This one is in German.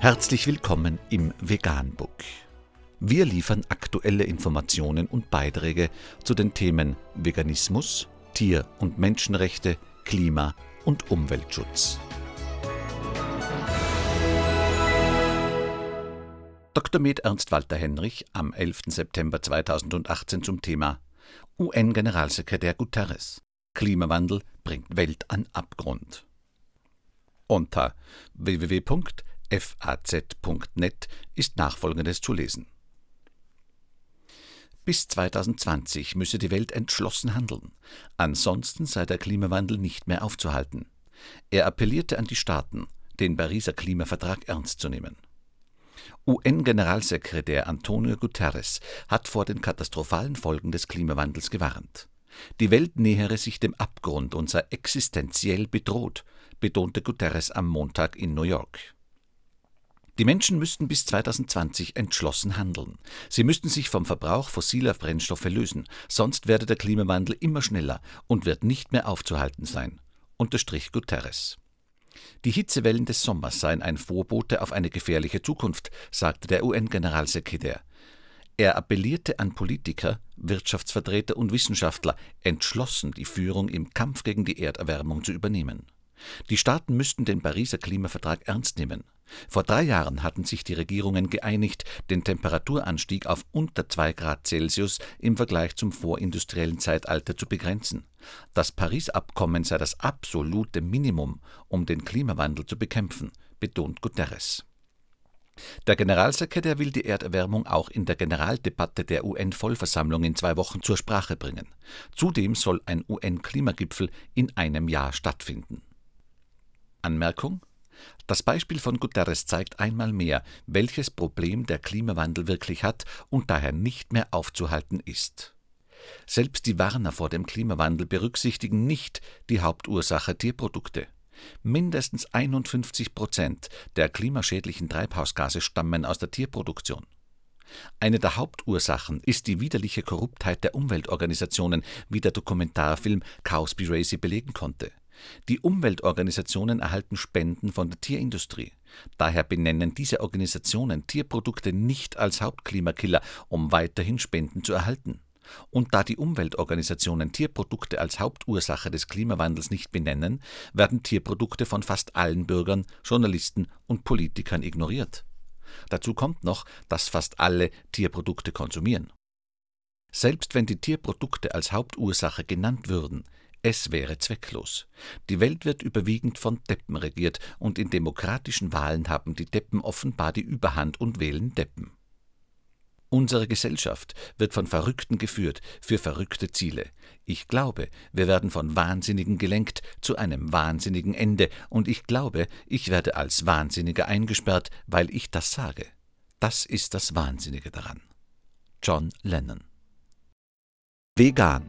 Herzlich willkommen im Veganbook. Wir liefern aktuelle Informationen und Beiträge zu den Themen Veganismus, Tier- und Menschenrechte, Klima- und Umweltschutz. Dr. Med Ernst Walter Henrich am 11. September 2018 zum Thema UN-Generalsekretär Guterres. Klimawandel bringt Welt an Abgrund. Unter www.faz.net ist nachfolgendes zu lesen. Bis 2020 müsse die Welt entschlossen handeln, ansonsten sei der Klimawandel nicht mehr aufzuhalten. Er appellierte an die Staaten, den Pariser Klimavertrag ernst zu nehmen. UN-Generalsekretär Antonio Guterres hat vor den katastrophalen Folgen des Klimawandels gewarnt. Die Welt nähere sich dem Abgrund und sei existenziell bedroht, betonte Guterres am Montag in New York. Die Menschen müssten bis 2020 entschlossen handeln. Sie müssten sich vom Verbrauch fossiler Brennstoffe lösen, sonst werde der Klimawandel immer schneller und wird nicht mehr aufzuhalten sein, unterstrich Guterres. Die Hitzewellen des Sommers seien ein Vorbote auf eine gefährliche Zukunft, sagte der UN-Generalsekretär. Er appellierte an Politiker, Wirtschaftsvertreter und Wissenschaftler, entschlossen die Führung im Kampf gegen die Erderwärmung zu übernehmen. Die Staaten müssten den Pariser Klimavertrag ernst nehmen. Vor drei Jahren hatten sich die Regierungen geeinigt, den Temperaturanstieg auf unter 2 Grad Celsius im Vergleich zum vorindustriellen Zeitalter zu begrenzen. Das Paris-Abkommen sei das absolute Minimum, um den Klimawandel zu bekämpfen, betont Guterres. Der Generalsekretär will die Erderwärmung auch in der Generaldebatte der UN-Vollversammlung in zwei Wochen zur Sprache bringen. Zudem soll ein UN-Klimagipfel in einem Jahr stattfinden. Anmerkung das Beispiel von Guterres zeigt einmal mehr, welches Problem der Klimawandel wirklich hat und daher nicht mehr aufzuhalten ist. Selbst die Warner vor dem Klimawandel berücksichtigen nicht die Hauptursache Tierprodukte. Mindestens 51 Prozent der klimaschädlichen Treibhausgase stammen aus der Tierproduktion. Eine der Hauptursachen ist die widerliche Korruptheit der Umweltorganisationen, wie der Dokumentarfilm Cowspiracy belegen konnte. Die Umweltorganisationen erhalten Spenden von der Tierindustrie. Daher benennen diese Organisationen Tierprodukte nicht als Hauptklimakiller, um weiterhin Spenden zu erhalten. Und da die Umweltorganisationen Tierprodukte als Hauptursache des Klimawandels nicht benennen, werden Tierprodukte von fast allen Bürgern, Journalisten und Politikern ignoriert. Dazu kommt noch, dass fast alle Tierprodukte konsumieren. Selbst wenn die Tierprodukte als Hauptursache genannt würden, es wäre zwecklos. Die Welt wird überwiegend von Deppen regiert, und in demokratischen Wahlen haben die Deppen offenbar die Überhand und wählen Deppen. Unsere Gesellschaft wird von Verrückten geführt, für verrückte Ziele. Ich glaube, wir werden von Wahnsinnigen gelenkt zu einem wahnsinnigen Ende, und ich glaube, ich werde als Wahnsinniger eingesperrt, weil ich das sage. Das ist das Wahnsinnige daran. John Lennon Vegan